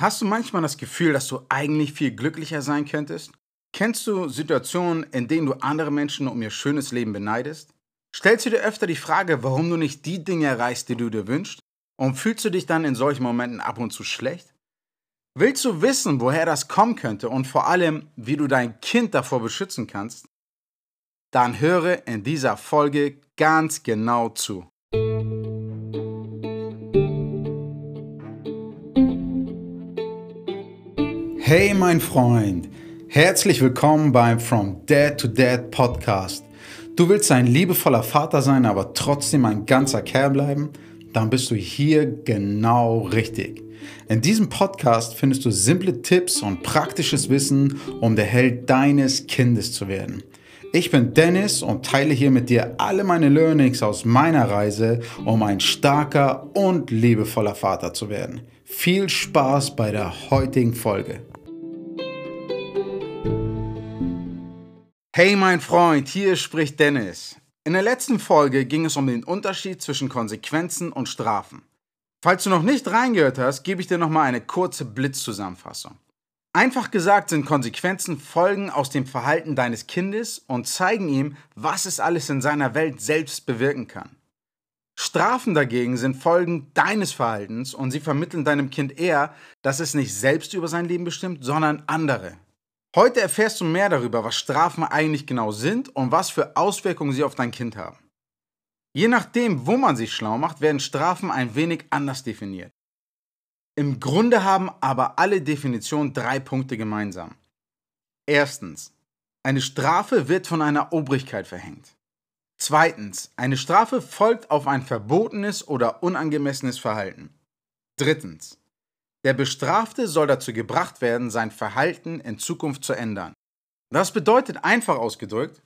Hast du manchmal das Gefühl, dass du eigentlich viel glücklicher sein könntest? Kennst du Situationen, in denen du andere Menschen um ihr schönes Leben beneidest? Stellst du dir öfter die Frage, warum du nicht die Dinge erreichst, die du dir wünschst? Und fühlst du dich dann in solchen Momenten ab und zu schlecht? Willst du wissen, woher das kommen könnte und vor allem, wie du dein Kind davor beschützen kannst? Dann höre in dieser Folge ganz genau zu. Hey mein Freund, herzlich willkommen beim From Dad to Dad Podcast. Du willst ein liebevoller Vater sein, aber trotzdem ein ganzer Kerl bleiben? Dann bist du hier genau richtig. In diesem Podcast findest du simple Tipps und praktisches Wissen, um der Held deines Kindes zu werden. Ich bin Dennis und teile hier mit dir alle meine Learnings aus meiner Reise, um ein starker und liebevoller Vater zu werden. Viel Spaß bei der heutigen Folge. Hey mein Freund, hier spricht Dennis. In der letzten Folge ging es um den Unterschied zwischen Konsequenzen und Strafen. Falls du noch nicht reingehört hast, gebe ich dir nochmal eine kurze Blitzzusammenfassung. Einfach gesagt sind Konsequenzen Folgen aus dem Verhalten deines Kindes und zeigen ihm, was es alles in seiner Welt selbst bewirken kann. Strafen dagegen sind Folgen deines Verhaltens und sie vermitteln deinem Kind eher, dass es nicht selbst über sein Leben bestimmt, sondern andere. Heute erfährst du mehr darüber, was Strafen eigentlich genau sind und was für Auswirkungen sie auf dein Kind haben. Je nachdem, wo man sich schlau macht, werden Strafen ein wenig anders definiert. Im Grunde haben aber alle Definitionen drei Punkte gemeinsam. Erstens, eine Strafe wird von einer Obrigkeit verhängt. Zweitens, eine Strafe folgt auf ein verbotenes oder unangemessenes Verhalten. Drittens, der Bestrafte soll dazu gebracht werden, sein Verhalten in Zukunft zu ändern. Das bedeutet einfach ausgedrückt,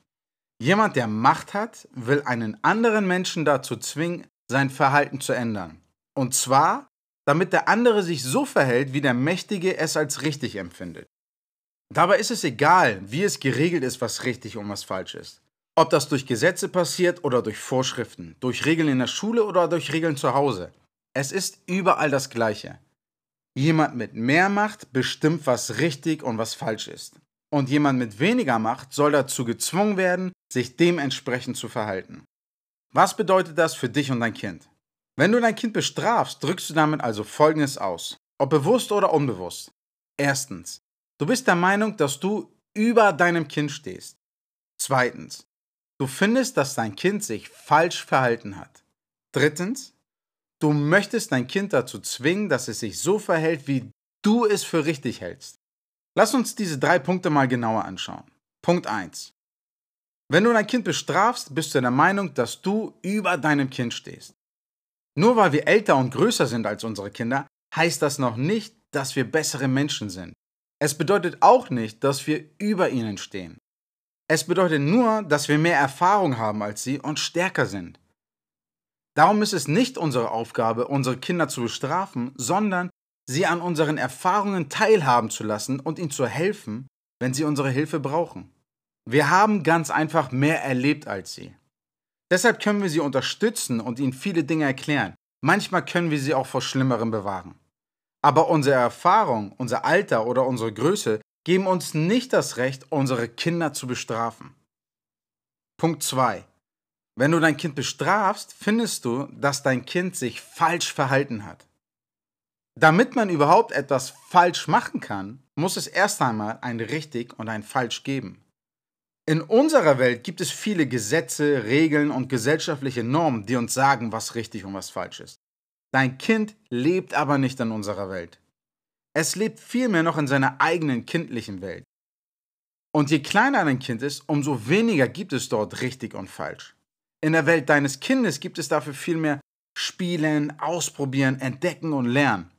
jemand, der Macht hat, will einen anderen Menschen dazu zwingen, sein Verhalten zu ändern. Und zwar, damit der andere sich so verhält, wie der Mächtige es als richtig empfindet. Dabei ist es egal, wie es geregelt ist, was richtig und was falsch ist. Ob das durch Gesetze passiert oder durch Vorschriften, durch Regeln in der Schule oder durch Regeln zu Hause. Es ist überall das Gleiche. Jemand mit mehr Macht bestimmt, was richtig und was falsch ist. Und jemand mit weniger Macht soll dazu gezwungen werden, sich dementsprechend zu verhalten. Was bedeutet das für dich und dein Kind? Wenn du dein Kind bestrafst, drückst du damit also Folgendes aus, ob bewusst oder unbewusst. Erstens, du bist der Meinung, dass du über deinem Kind stehst. Zweitens, du findest, dass dein Kind sich falsch verhalten hat. Drittens, Du möchtest dein Kind dazu zwingen, dass es sich so verhält, wie du es für richtig hältst. Lass uns diese drei Punkte mal genauer anschauen. Punkt 1. Wenn du dein Kind bestrafst, bist du der Meinung, dass du über deinem Kind stehst. Nur weil wir älter und größer sind als unsere Kinder, heißt das noch nicht, dass wir bessere Menschen sind. Es bedeutet auch nicht, dass wir über ihnen stehen. Es bedeutet nur, dass wir mehr Erfahrung haben als sie und stärker sind. Darum ist es nicht unsere Aufgabe, unsere Kinder zu bestrafen, sondern sie an unseren Erfahrungen teilhaben zu lassen und ihnen zu helfen, wenn sie unsere Hilfe brauchen. Wir haben ganz einfach mehr erlebt als sie. Deshalb können wir sie unterstützen und ihnen viele Dinge erklären. Manchmal können wir sie auch vor Schlimmerem bewahren. Aber unsere Erfahrung, unser Alter oder unsere Größe geben uns nicht das Recht, unsere Kinder zu bestrafen. Punkt 2. Wenn du dein Kind bestrafst, findest du, dass dein Kind sich falsch verhalten hat. Damit man überhaupt etwas falsch machen kann, muss es erst einmal ein richtig und ein falsch geben. In unserer Welt gibt es viele Gesetze, Regeln und gesellschaftliche Normen, die uns sagen, was richtig und was falsch ist. Dein Kind lebt aber nicht in unserer Welt. Es lebt vielmehr noch in seiner eigenen kindlichen Welt. Und je kleiner dein Kind ist, umso weniger gibt es dort richtig und falsch. In der Welt deines Kindes gibt es dafür viel mehr Spielen, Ausprobieren, Entdecken und Lernen.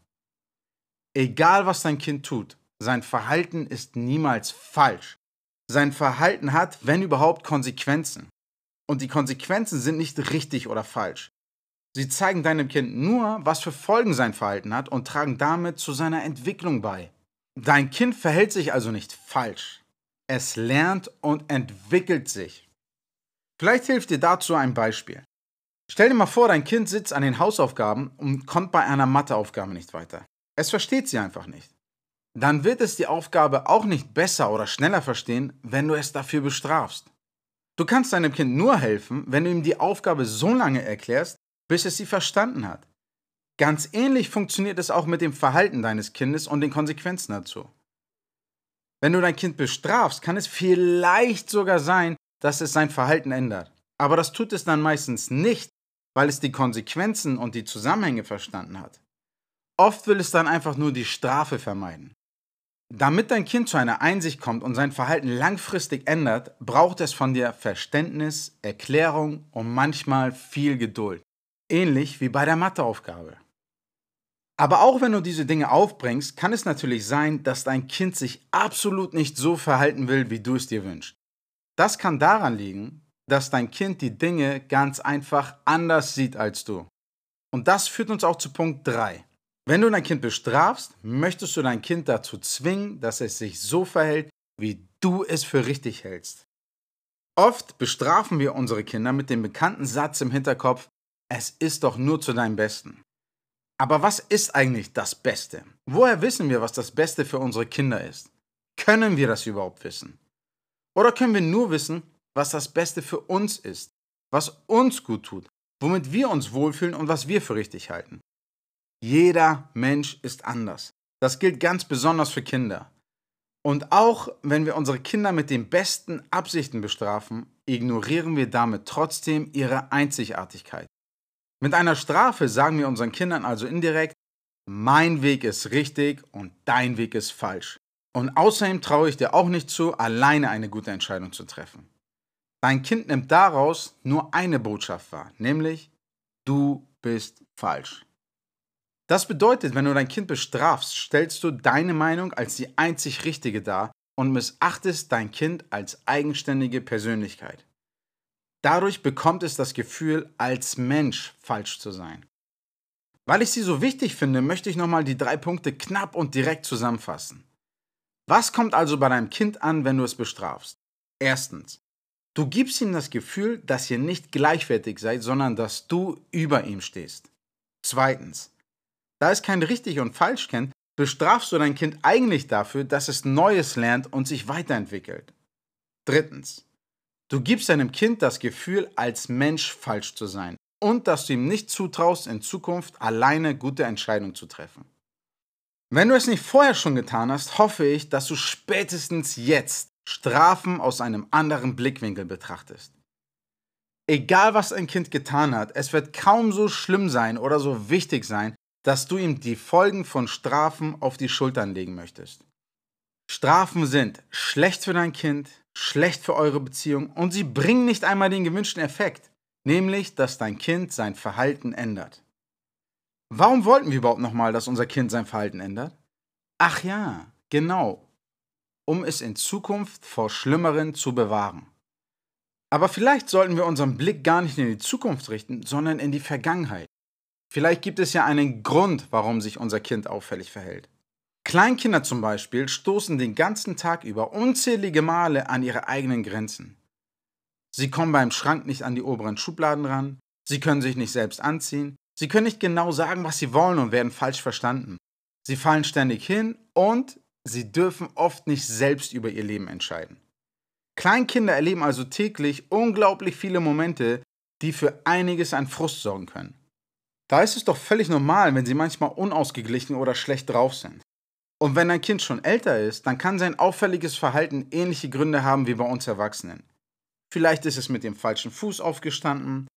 Egal was dein Kind tut, sein Verhalten ist niemals falsch. Sein Verhalten hat, wenn überhaupt, Konsequenzen. Und die Konsequenzen sind nicht richtig oder falsch. Sie zeigen deinem Kind nur, was für Folgen sein Verhalten hat und tragen damit zu seiner Entwicklung bei. Dein Kind verhält sich also nicht falsch. Es lernt und entwickelt sich. Vielleicht hilft dir dazu ein Beispiel. Stell dir mal vor, dein Kind sitzt an den Hausaufgaben und kommt bei einer Matheaufgabe nicht weiter. Es versteht sie einfach nicht. Dann wird es die Aufgabe auch nicht besser oder schneller verstehen, wenn du es dafür bestrafst. Du kannst deinem Kind nur helfen, wenn du ihm die Aufgabe so lange erklärst, bis es sie verstanden hat. Ganz ähnlich funktioniert es auch mit dem Verhalten deines Kindes und den Konsequenzen dazu. Wenn du dein Kind bestrafst, kann es vielleicht sogar sein, dass es sein Verhalten ändert. Aber das tut es dann meistens nicht, weil es die Konsequenzen und die Zusammenhänge verstanden hat. Oft will es dann einfach nur die Strafe vermeiden. Damit dein Kind zu einer Einsicht kommt und sein Verhalten langfristig ändert, braucht es von dir Verständnis, Erklärung und manchmal viel Geduld. Ähnlich wie bei der Matheaufgabe. Aber auch wenn du diese Dinge aufbringst, kann es natürlich sein, dass dein Kind sich absolut nicht so verhalten will, wie du es dir wünschst. Das kann daran liegen, dass dein Kind die Dinge ganz einfach anders sieht als du. Und das führt uns auch zu Punkt 3. Wenn du dein Kind bestrafst, möchtest du dein Kind dazu zwingen, dass es sich so verhält, wie du es für richtig hältst. Oft bestrafen wir unsere Kinder mit dem bekannten Satz im Hinterkopf, es ist doch nur zu deinem Besten. Aber was ist eigentlich das Beste? Woher wissen wir, was das Beste für unsere Kinder ist? Können wir das überhaupt wissen? Oder können wir nur wissen, was das Beste für uns ist, was uns gut tut, womit wir uns wohlfühlen und was wir für richtig halten? Jeder Mensch ist anders. Das gilt ganz besonders für Kinder. Und auch wenn wir unsere Kinder mit den besten Absichten bestrafen, ignorieren wir damit trotzdem ihre Einzigartigkeit. Mit einer Strafe sagen wir unseren Kindern also indirekt, mein Weg ist richtig und dein Weg ist falsch. Und außerdem traue ich dir auch nicht zu, alleine eine gute Entscheidung zu treffen. Dein Kind nimmt daraus nur eine Botschaft wahr, nämlich du bist falsch. Das bedeutet, wenn du dein Kind bestrafst, stellst du deine Meinung als die einzig richtige dar und missachtest dein Kind als eigenständige Persönlichkeit. Dadurch bekommt es das Gefühl, als Mensch falsch zu sein. Weil ich sie so wichtig finde, möchte ich nochmal die drei Punkte knapp und direkt zusammenfassen. Was kommt also bei deinem Kind an, wenn du es bestrafst? Erstens, du gibst ihm das Gefühl, dass ihr nicht gleichwertig seid, sondern dass du über ihm stehst. Zweitens, da es kein richtig und falsch kennt, bestrafst du dein Kind eigentlich dafür, dass es Neues lernt und sich weiterentwickelt. Drittens. Du gibst deinem Kind das Gefühl, als Mensch falsch zu sein und dass du ihm nicht zutraust, in Zukunft alleine gute Entscheidungen zu treffen. Wenn du es nicht vorher schon getan hast, hoffe ich, dass du spätestens jetzt Strafen aus einem anderen Blickwinkel betrachtest. Egal was ein Kind getan hat, es wird kaum so schlimm sein oder so wichtig sein, dass du ihm die Folgen von Strafen auf die Schultern legen möchtest. Strafen sind schlecht für dein Kind, schlecht für eure Beziehung und sie bringen nicht einmal den gewünschten Effekt, nämlich dass dein Kind sein Verhalten ändert. Warum wollten wir überhaupt nochmal, dass unser Kind sein Verhalten ändert? Ach ja, genau, um es in Zukunft vor Schlimmeren zu bewahren. Aber vielleicht sollten wir unseren Blick gar nicht in die Zukunft richten, sondern in die Vergangenheit. Vielleicht gibt es ja einen Grund, warum sich unser Kind auffällig verhält. Kleinkinder zum Beispiel stoßen den ganzen Tag über unzählige Male an ihre eigenen Grenzen. Sie kommen beim Schrank nicht an die oberen Schubladen ran, sie können sich nicht selbst anziehen, sie können nicht genau sagen, was sie wollen und werden falsch verstanden. Sie fallen ständig hin und sie dürfen oft nicht selbst über ihr Leben entscheiden. Kleinkinder erleben also täglich unglaublich viele Momente, die für einiges an Frust sorgen können. Da ist es doch völlig normal, wenn sie manchmal unausgeglichen oder schlecht drauf sind. Und wenn ein Kind schon älter ist, dann kann sein auffälliges Verhalten ähnliche Gründe haben wie bei uns Erwachsenen. Vielleicht ist es mit dem falschen Fuß aufgestanden,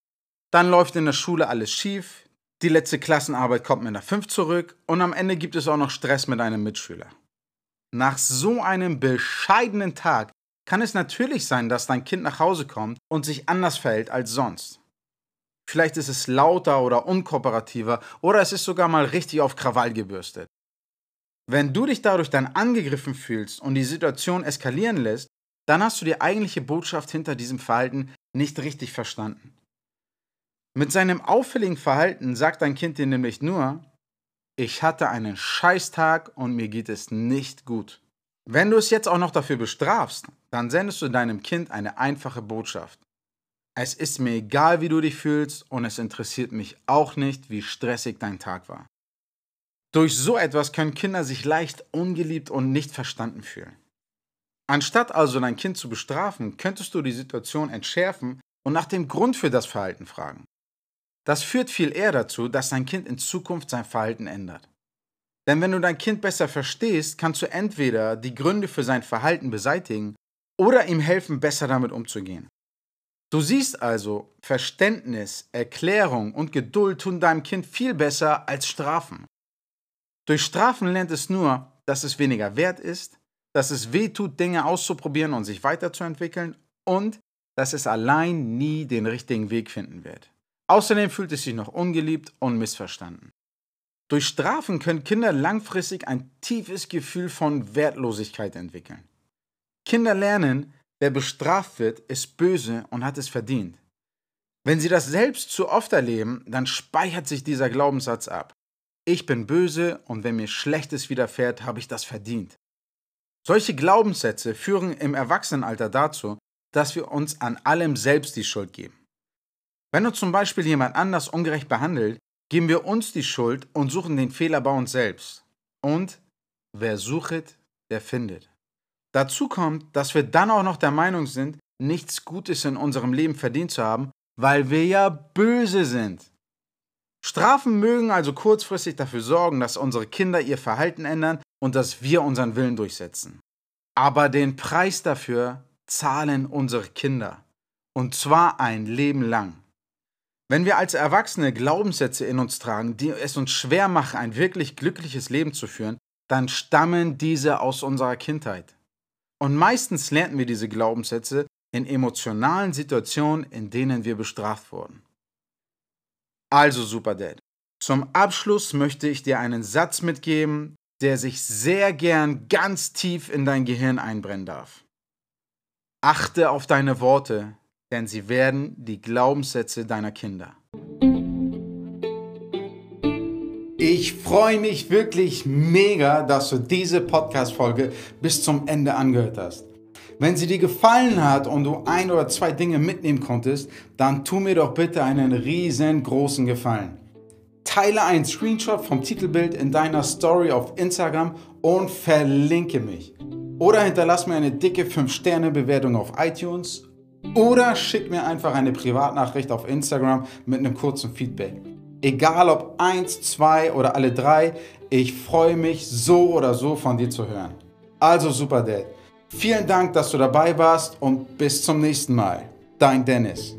dann läuft in der Schule alles schief, die letzte Klassenarbeit kommt mit einer 5 zurück und am Ende gibt es auch noch Stress mit einem Mitschüler. Nach so einem bescheidenen Tag kann es natürlich sein, dass dein Kind nach Hause kommt und sich anders verhält als sonst. Vielleicht ist es lauter oder unkooperativer oder es ist sogar mal richtig auf Krawall gebürstet. Wenn du dich dadurch dann angegriffen fühlst und die Situation eskalieren lässt, dann hast du die eigentliche Botschaft hinter diesem Verhalten nicht richtig verstanden. Mit seinem auffälligen Verhalten sagt dein Kind dir nämlich nur, ich hatte einen Scheißtag und mir geht es nicht gut. Wenn du es jetzt auch noch dafür bestrafst, dann sendest du deinem Kind eine einfache Botschaft. Es ist mir egal, wie du dich fühlst und es interessiert mich auch nicht, wie stressig dein Tag war. Durch so etwas können Kinder sich leicht ungeliebt und nicht verstanden fühlen. Anstatt also dein Kind zu bestrafen, könntest du die Situation entschärfen und nach dem Grund für das Verhalten fragen. Das führt viel eher dazu, dass dein Kind in Zukunft sein Verhalten ändert. Denn wenn du dein Kind besser verstehst, kannst du entweder die Gründe für sein Verhalten beseitigen oder ihm helfen, besser damit umzugehen. Du siehst also, Verständnis, Erklärung und Geduld tun deinem Kind viel besser als Strafen. Durch Strafen lernt es nur, dass es weniger wert ist, dass es weh tut, Dinge auszuprobieren und sich weiterzuentwickeln und dass es allein nie den richtigen Weg finden wird. Außerdem fühlt es sich noch ungeliebt und missverstanden. Durch Strafen können Kinder langfristig ein tiefes Gefühl von Wertlosigkeit entwickeln. Kinder lernen, wer bestraft wird, ist böse und hat es verdient. Wenn sie das selbst zu oft erleben, dann speichert sich dieser Glaubenssatz ab. Ich bin böse und wenn mir Schlechtes widerfährt, habe ich das verdient. Solche Glaubenssätze führen im Erwachsenenalter dazu, dass wir uns an allem selbst die Schuld geben. Wenn uns zum Beispiel jemand anders ungerecht behandelt, geben wir uns die Schuld und suchen den Fehler bei uns selbst. Und wer suchet, der findet. Dazu kommt, dass wir dann auch noch der Meinung sind, nichts Gutes in unserem Leben verdient zu haben, weil wir ja böse sind. Strafen mögen also kurzfristig dafür sorgen, dass unsere Kinder ihr Verhalten ändern und dass wir unseren Willen durchsetzen. Aber den Preis dafür zahlen unsere Kinder. Und zwar ein Leben lang. Wenn wir als Erwachsene Glaubenssätze in uns tragen, die es uns schwer machen, ein wirklich glückliches Leben zu führen, dann stammen diese aus unserer Kindheit. Und meistens lernen wir diese Glaubenssätze in emotionalen Situationen, in denen wir bestraft wurden. Also Super Dad, zum Abschluss möchte ich dir einen Satz mitgeben, der sich sehr gern ganz tief in dein Gehirn einbrennen darf. Achte auf deine Worte, denn sie werden die Glaubenssätze deiner Kinder. Ich freue mich wirklich mega, dass du diese Podcast-Folge bis zum Ende angehört hast. Wenn sie dir gefallen hat und du ein oder zwei Dinge mitnehmen konntest, dann tu mir doch bitte einen riesengroßen Gefallen. Teile einen Screenshot vom Titelbild in deiner Story auf Instagram und verlinke mich. Oder hinterlass mir eine dicke 5-Sterne-Bewertung auf iTunes oder schick mir einfach eine Privatnachricht auf Instagram mit einem kurzen Feedback. Egal ob eins, zwei oder alle drei, ich freue mich so oder so von dir zu hören. Also Super Dad, vielen Dank, dass du dabei warst und bis zum nächsten Mal. Dein Dennis.